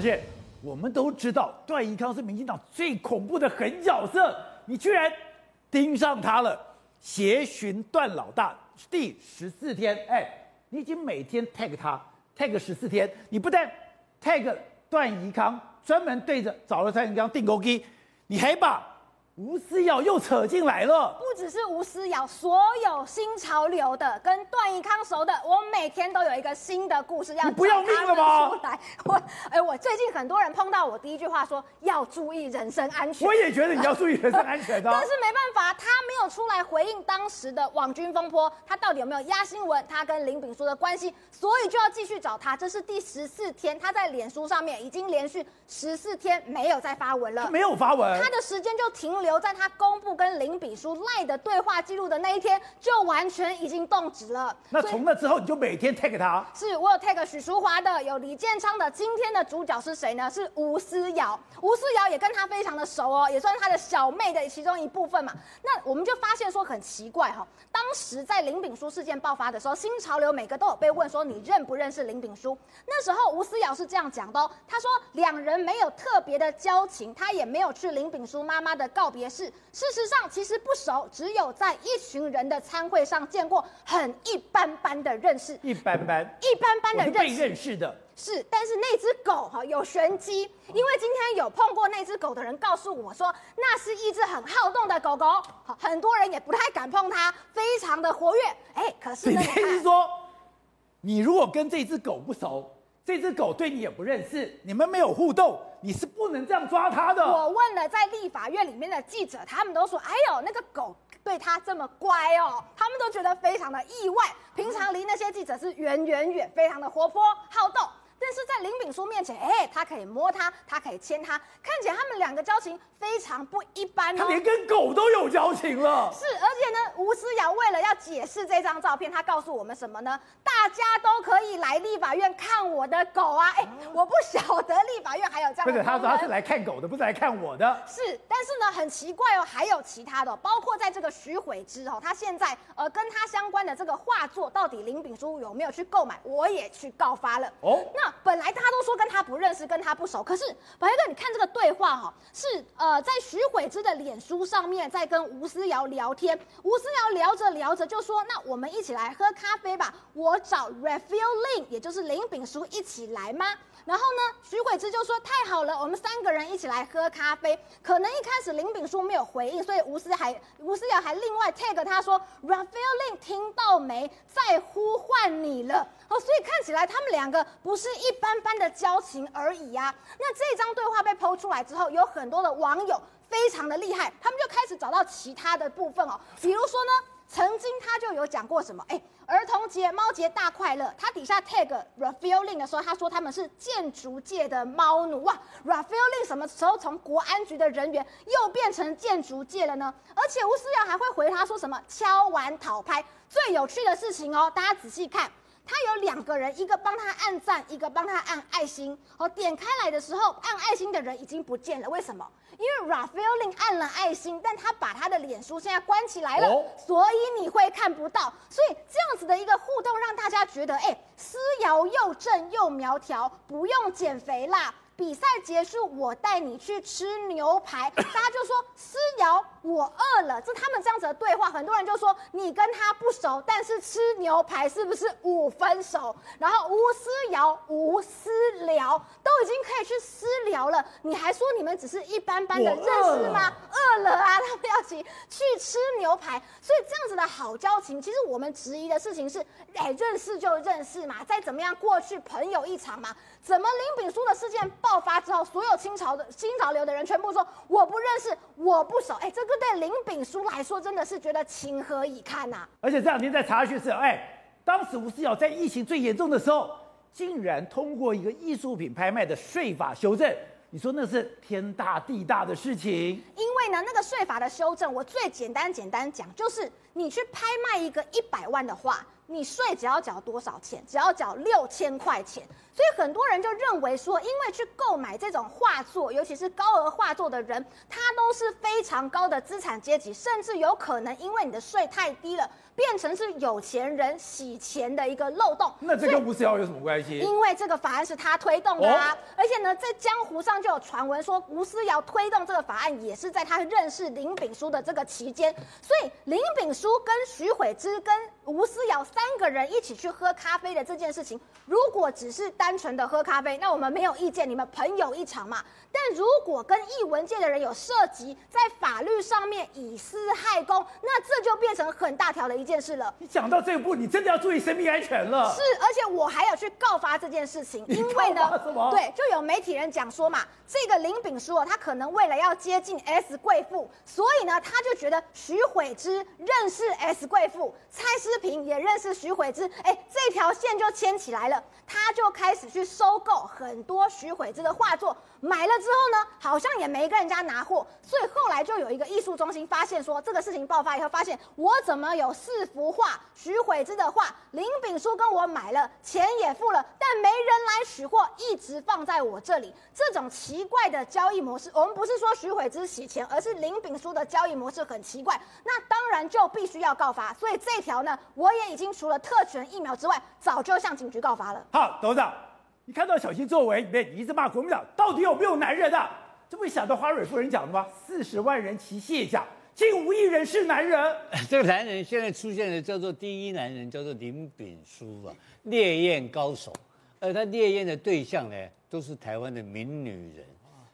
而且我们都知道段宜康是民进党最恐怖的狠角色，你居然盯上他了。协寻段老大第十四天，哎，你已经每天 tag 他 tag 十四天，你不但 tag 段宜康，专门对着找了段宜康钉孤枝，你还把。吴思瑶又扯进来了，不只是吴思瑶，所有新潮流的跟段奕康熟的，我每天都有一个新的故事要你不要命了吗？出来，我 哎、欸，我最近很多人碰到我，第一句话说要注意人身安全。我也觉得你要注意人身安全的、啊，但是没办法，他没有出来回应当时的网军风波，他到底有没有压新闻？他跟林炳书的关系，所以就要继续找他。这是第十四天，他在脸书上面已经连续十四天没有再发文了，没有发文，他的时间就停留。留在他公布跟林炳书赖的对话记录的那一天，就完全已经冻结了。那从那之后，你就每天 tag 他。是我有 tag 许淑华的，有李建昌的。今天的主角是谁呢？是吴思瑶。吴思瑶也跟他非常的熟哦，也算是他的小妹的其中一部分嘛。那我们就发现说很奇怪哈、哦，当时在林炳书事件爆发的时候，新潮流每个都有被问说你认不认识林炳书？那时候吴思瑶是这样讲的哦，他说两人没有特别的交情，他也没有去林炳书妈妈的告别。式，事实上其实不熟，只有在一群人的餐会上见过，很一般般的认识，一般般，一般般的认识，被认识的，是。但是那只狗哈有玄机，因为今天有碰过那只狗的人告诉我说，那是一只很好动的狗狗，好，很多人也不太敢碰它，非常的活跃。哎，可是呢，你意思是说，你如果跟这只狗不熟？这只狗对你也不认识，你们没有互动，你是不能这样抓它的。我问了在立法院里面的记者，他们都说：“哎呦，那个狗对它这么乖哦。”他们都觉得非常的意外。平常离那些记者是远远远，非常的活泼好动。但是在林炳书面前，哎，他可以摸他，他可以牵他，看起来他们两个交情非常不一般哦。他连跟狗都有交情了。是，而且呢，吴思瑶为了要解释这张照片，他告诉我们什么呢？大家都可以来立法院看我的狗啊！哎，我不晓得立法院还有这样的。不是，他说他是来看狗的，不是来看我的。是，但是呢，很奇怪哦，还有其他的，包括在这个徐悔之哦，他现在呃跟他相关的这个画作，到底林炳书有没有去购买？我也去告发了。哦，那。本来大家都说跟他不认识，跟他不熟，可是宝杰哥，你看这个对话哈，是呃在徐悔之的脸书上面在跟吴思瑶聊天，吴思瑶聊着聊着就说，那我们一起来喝咖啡吧，我找 Raphael Lin，也就是林炳书一起来吗？然后呢，徐悔之就说太好了，我们三个人一起来喝咖啡。可能一开始林炳书没有回应，所以吴思还吴思瑶还另外 tag 他说 Raphael Lin 听到没，在呼唤你了。哦，所以看起来他们两个不是一般般的交情而已啊。那这张对话被剖出来之后，有很多的网友非常的厉害，他们就开始找到其他的部分哦，比如说呢。曾经他就有讲过什么？哎，儿童节、猫节大快乐。他底下 tag Raphael Lin 的时候，他说他们是建筑界的猫奴哇。Raphael Lin 什么时候从国安局的人员又变成建筑界了呢？而且吴思瑶还会回他说什么敲完讨拍。最有趣的事情哦，大家仔细看。他有两个人，一个帮他按赞，一个帮他按爱心。哦，点开来的时候，按爱心的人已经不见了。为什么？因为 Raphael Lin 按了爱心，但他把他的脸书现在关起来了，哦、所以你会看不到。所以这样子的一个互动，让大家觉得，哎，思瑶又正又苗条，不用减肥啦。比赛结束，我带你去吃牛排。大家就说思瑶，我饿了。这他们这样子的对话，很多人就说你跟他不熟，但是吃牛排是不是五分熟？然后吴思瑶、吴思聊都已经可以去私聊了，你还说你们只是一般般的认识吗？饿了啊，他们要去去吃牛排。所以这样子的好交情，其实我们质疑的事情是，哎，认识就认识嘛，再怎么样过去朋友一场嘛。怎么林炳书的事件爆发之后，所有清朝的新潮流的人全部说我不认识，我不熟。哎，这个对林炳书来说真的是觉得情何以堪呐、啊！而且这两天在查询是，哎，当时吴思瑶在疫情最严重的时候，竟然通过一个艺术品拍卖的税法修正，你说那是天大地大的事情？因为呢，那个税法的修正，我最简单简单讲，就是你去拍卖一个一百万的画。你税只要缴多少钱？只要缴六千块钱。所以很多人就认为说，因为去购买这种画作，尤其是高额画作的人，他都是非常高的资产阶级，甚至有可能因为你的税太低了，变成是有钱人洗钱的一个漏洞。那这跟吴思瑶有什么关系？因为这个法案是他推动的啊，哦、而且呢，在江湖上就有传闻说，吴思瑶推动这个法案也是在他认识林炳书的这个期间。所以林炳书跟徐悔之跟吴思瑶三个人一起去喝咖啡的这件事情，如果只是单纯的喝咖啡，那我们没有意见，你们朋友一场嘛。但如果跟艺文界的人有涉及在法律上面以私害公，那这就变成很大条的一件事了。你讲到这一步，你真的要注意生命安全了。是，而且我还有去告发这件事情，因为呢，对，就有媒体人讲说嘛，这个林炳书他可能为了要接近 S 贵妇，所以呢，他就觉得徐悔之认识 S 贵妇，蔡思萍也认识徐悔之，哎，这条线就牵起来了，他就开始去收购很多徐悔之的画作，买了。之后呢，好像也没跟人家拿货，所以后来就有一个艺术中心发现说，这个事情爆发以后，发现我怎么有四幅画，徐悔之的画，林炳书跟我买了，钱也付了，但没人来取货，一直放在我这里。这种奇怪的交易模式，我们不是说徐悔之洗钱，而是林炳书的交易模式很奇怪，那当然就必须要告发。所以这条呢，我也已经除了特权疫苗之外，早就向警局告发了。好，董事长。你看到小心作为里面，你一直骂国民党到底有没有男人啊？这不会想到花蕊夫人讲的吗？四十万人齐卸甲，竟无一人是男人。这个男人现在出现的叫做第一男人，叫做林炳书啊，烈焰高手。而他烈焰的对象呢，都是台湾的名女人，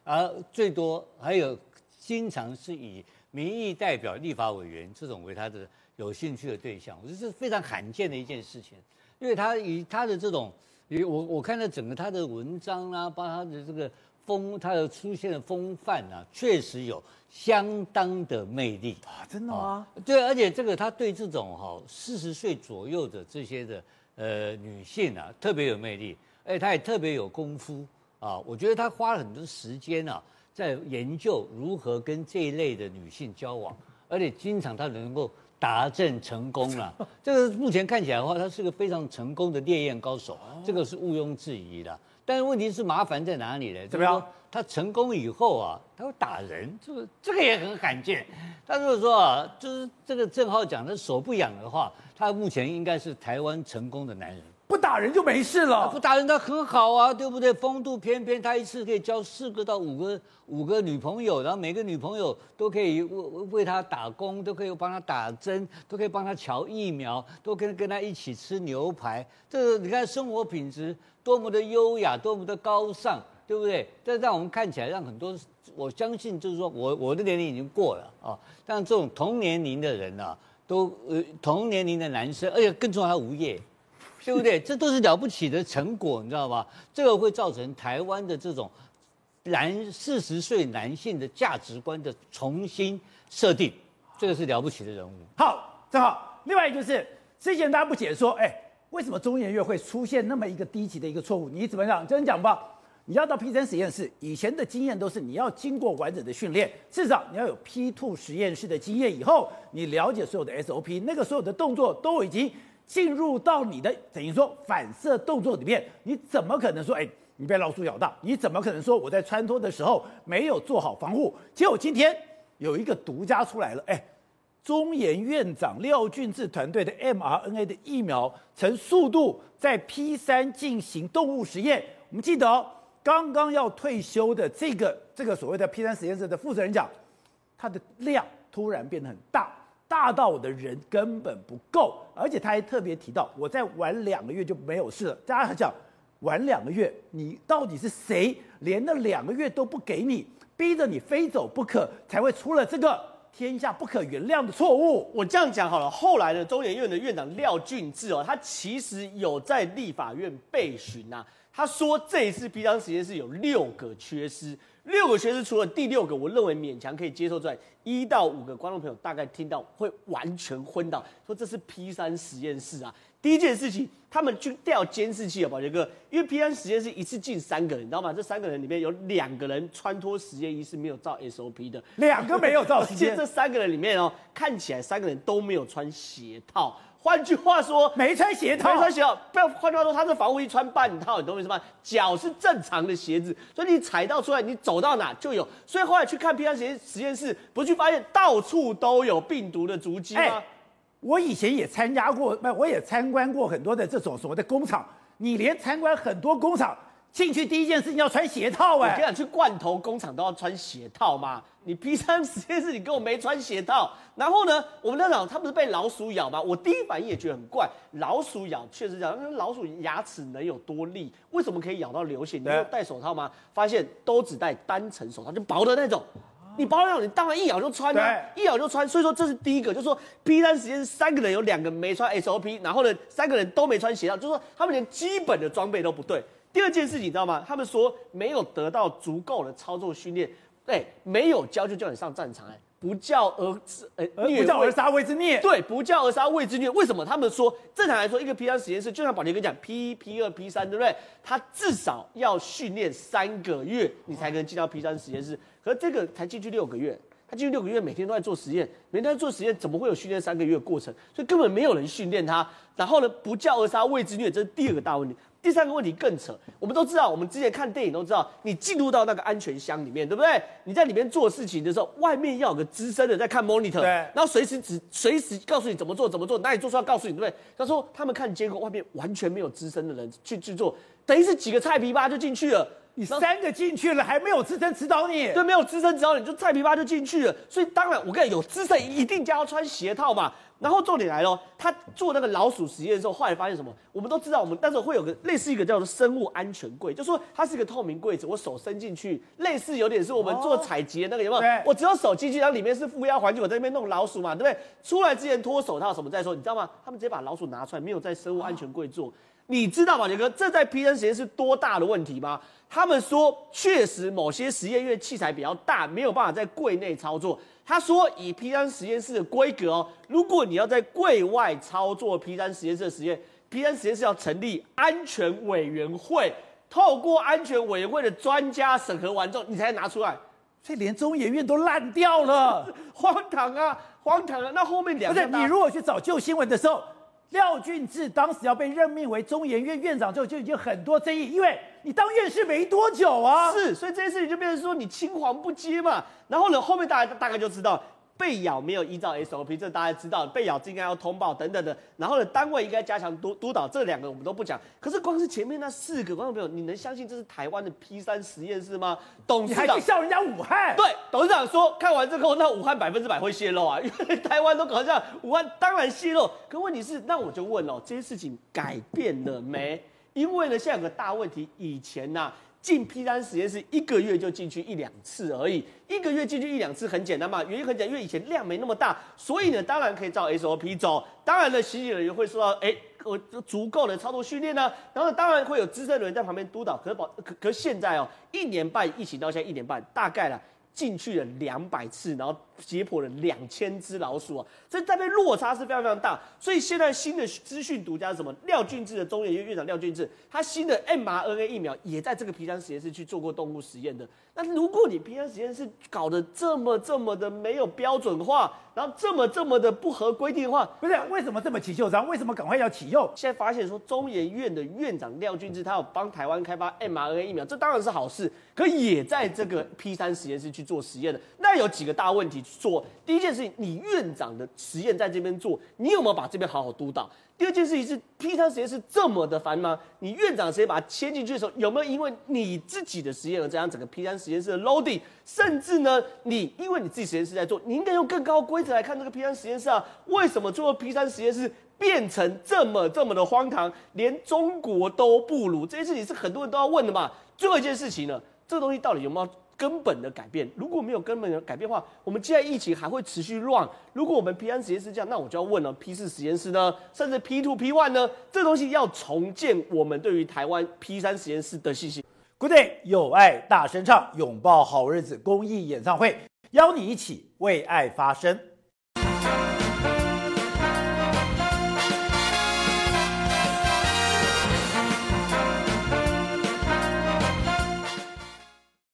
而最多还有经常是以民意代表、立法委员这种为他的有兴趣的对象。我觉得这是非常罕见的一件事情，因为他以他的这种。我我看到整个他的文章啊，包括他的这个风，他的出现的风范啊，确实有相当的魅力啊，真的吗？对，而且这个他对这种哈四十岁左右的这些的呃女性啊，特别有魅力，而且他也特别有功夫啊。我觉得他花了很多时间啊，在研究如何跟这一类的女性交往，而且经常他能够。达阵成功了，这个目前看起来的话，他是个非常成功的烈焰高手，这个是毋庸置疑的。但是问题是麻烦在哪里呢？怎么样？他成功以后啊，他会打人，这个这个也很罕见。他如果说啊，就是这个郑浩讲的手不痒的话，他目前应该是台湾成功的男人。不打人就没事了，不打人他很好啊，对不对？风度翩翩，他一次可以交四个到五个五个女朋友，然后每个女朋友都可以为为他打工，都可以帮他打针，都可以帮他瞧疫苗，都可以跟他一起吃牛排。这个你看生活品质多么的优雅，多么的高尚，对不对？这让我们看起来让很多，我相信就是说我我的年龄已经过了啊，但这种同年龄的人啊，都呃同年龄的男生，而且更重要还无业。对不对？这都是了不起的成果，你知道吗？这个会造成台湾的这种男四十岁男性的价值观的重新设定，这个是了不起的人物。好，正好。另外就是之前大家不解说，哎，为什么中研院会出现那么一个低级的一个错误？你怎么讲？真讲吧。你要到 P 三实验室，以前的经验都是你要经过完整的训练，至少你要有 P two 实验室的经验以后，你了解所有的 SOP，那个所有的动作都已经。进入到你的等于说反射动作里面，你怎么可能说，哎，你被老鼠咬到？你怎么可能说我在穿脱的时候没有做好防护？结果今天有一个独家出来了，哎，中研院长廖俊智团队的 mRNA 的疫苗呈速度在 P 三进行动物实验。我们记得哦，刚刚要退休的这个这个所谓的 P 三实验室的负责人讲，它的量突然变得很大。大到我的人根本不够，而且他还特别提到，我再晚两个月就没有事了。大家还讲，晚两个月，你到底是谁？连那两个月都不给你，逼着你非走不可，才会出了这个天下不可原谅的错误。我这样讲好了，后来的中研院的院长廖俊智哦，他其实有在立法院被询呐，他说这一次皮囊实验室有六个缺失。六个缺失，除了第六个，我认为勉强可以接受之外，一到五个观众朋友大概听到会完全昏倒，说这是 P 三实验室啊。第一件事情，他们去调监视器啊，宝杰哥，因为 P 三实验室一次进三个人，你知道吗？这三个人里面有两个人穿脱实验衣是没有照 SOP 的，两个没有照。而且这三个人里面哦，看起来三个人都没有穿鞋套。换句话说，没穿鞋套，没穿鞋套。不要，换句话说，他这防护衣穿半套，你懂我意思吗？脚是正常的鞋子，所以你踩到出来，你走到哪就有。所以后来去看 P3 实验实验室，不是去发现到处都有病毒的足迹吗？欸我以前也参加过，不，我也参观过很多的这种所谓的工厂。你连参观很多工厂进去第一件事情要穿鞋套哎、欸！我跟你讲，去罐头工厂都要穿鞋套吗？你 P 三实验室你跟我没穿鞋套，然后呢，我们那老他不是被老鼠咬吗？我第一反应也觉得很怪，老鼠咬确实这样，那老鼠牙齿能有多利？为什么可以咬到流血？你有戴手套吗？发现都只戴单层手套，就薄的那种。你保养，你当然一咬就穿啊，一咬就穿。所以说这是第一个，就是说 P 三实验室三个人有两个没穿 SOP，然后呢三个人都没穿鞋套，就是说他们连基本的装备都不对。第二件事情你知道吗？他们说没有得到足够的操作训练，对，没有教就叫你上战场，哎，不教而呃不教而杀谓之虐，对，不教而杀谓之虐。为什么？他们说正常来说，一个 P 三实验室就像宝杰哥讲，P 一、P 二、P 三，对不对？他至少要训练三个月，你才能进到 P 三实验室。可是这个才进去六个月，他进去六个月，每天都在做实验，每天都在做实验，怎么会有训练三个月的过程？所以根本没有人训练他。然后呢，不教而杀谓之虐，这是第二个大问题。第三个问题更扯，我们都知道，我们之前看电影都知道，你进入到那个安全箱里面，对不对？你在里面做事情的时候，外面要有个资深的在看 monitor，对，然后随时只随时告诉你怎么做怎么做，哪里做错要告诉你，对不对？他说他们看监控，外面完全没有资深的人去去做，等于是几个菜皮巴就进去了。你三个进去了，还没有资深指导你？对，没有资深指导你，就菜皮巴就进去了。所以当然，我跟你讲，有资深一定加要穿鞋套嘛。然后重点来了，他做那个老鼠实验的时候，后来发现什么？我们都知道，我们那时候会有个类似一个叫做生物安全柜，就说它是一个透明柜子，我手伸进去，类似有点是我们做采集的那个有没有？我只有手进去，然后里面是负压环境，我在那边弄老鼠嘛，对不对？出来之前脱手套什么再说，你知道吗？他们直接把老鼠拿出来，没有在生物安全柜做。你知道吗，杰哥？这在 P3 实验是多大的问题吗？他们说，确实某些实验因为器材比较大，没有办法在柜内操作。他说，以 P 三实验室的规格哦，如果你要在柜外操作 P 三实验室的实验，P 三实验室要成立安全委员会，透过安全委员会的专家审核完之后，你才能拿出来。所以连中研院都烂掉了，荒唐啊，荒唐啊！那后面两个，不是你如果去找旧新闻的时候。廖俊志当时要被任命为中研院院长之后，就已经很多争议，因为你当院士没多久啊。是，所以这件事情就变成说你青黄不接嘛。然后呢，后面大家大概就知道。被咬没有依照 SOP，这大家知道，被咬应该要通报等等的。然后呢，单位应该加强督督导，这两个我们都不讲。可是光是前面那四个观众朋友，你能相信这是台湾的 P 三实验室吗？董事长你还去笑人家武汉？对，董事长说看完之后，那武汉百分之百会泄露啊，因 为台湾都搞这样，武汉当然泄露。可问题是，那我就问哦，这些事情改变了没？因为呢，现在有个大问题，以前呢、啊。进 P 三实验室一个月就进去一两次而已，一个月进去一两次很简单嘛，原因很简单，因为以前量没那么大，所以呢，当然可以照 SOP 走。当然呢，实习人员会说到，哎，我足够的操作训练呢，然后当然会有资深的人在旁边督导。可是保可可现在哦，一年半疫情到现在一年半，大概了。进去了两百次，然后解剖了两千只老鼠啊，这这边落差是非常非常大。所以现在新的资讯独家是什么？廖俊志的中研院院长廖俊志，他新的 mRNA 疫苗也在这个 P3 实验室去做过动物实验的。那如果你 P3 实验室搞得这么这么的没有标准化，然后这么这么的不合规定的话，不是为什么这么急就章？为什么赶快要启用？现在发现说中研院的院长廖俊志他有帮台湾开发 mRNA 疫苗，这当然是好事，可也在这个 P 三实验室去做实验的。那有几个大问题做。第一件事情，你院长的实验在这边做，你有没有把这边好好督导？第二件事情是 P3 实验室这么的烦吗？你院长直接把它签进去的时候，有没有因为你自己的实验而这样整个 P3 实验室的 loading？甚至呢，你因为你自己实验室在做，你应该用更高规则来看这个 P3 实验室啊？为什么最后 P3 实验室变成这么这么的荒唐，连中国都不如？这件事情是很多人都要问的嘛？最后一件事情呢，这个东西到底有没有？根本的改变，如果没有根本的改变的话，我们现在疫情还会持续乱。如果我们 P 三实验室这样，那我就要问了：P 四实验室呢？甚至 P two、P one 呢？这东西要重建我们对于台湾 P 三实验室的信心。Good day，有爱大声唱，拥抱好日子公益演唱会，邀你一起为爱发声。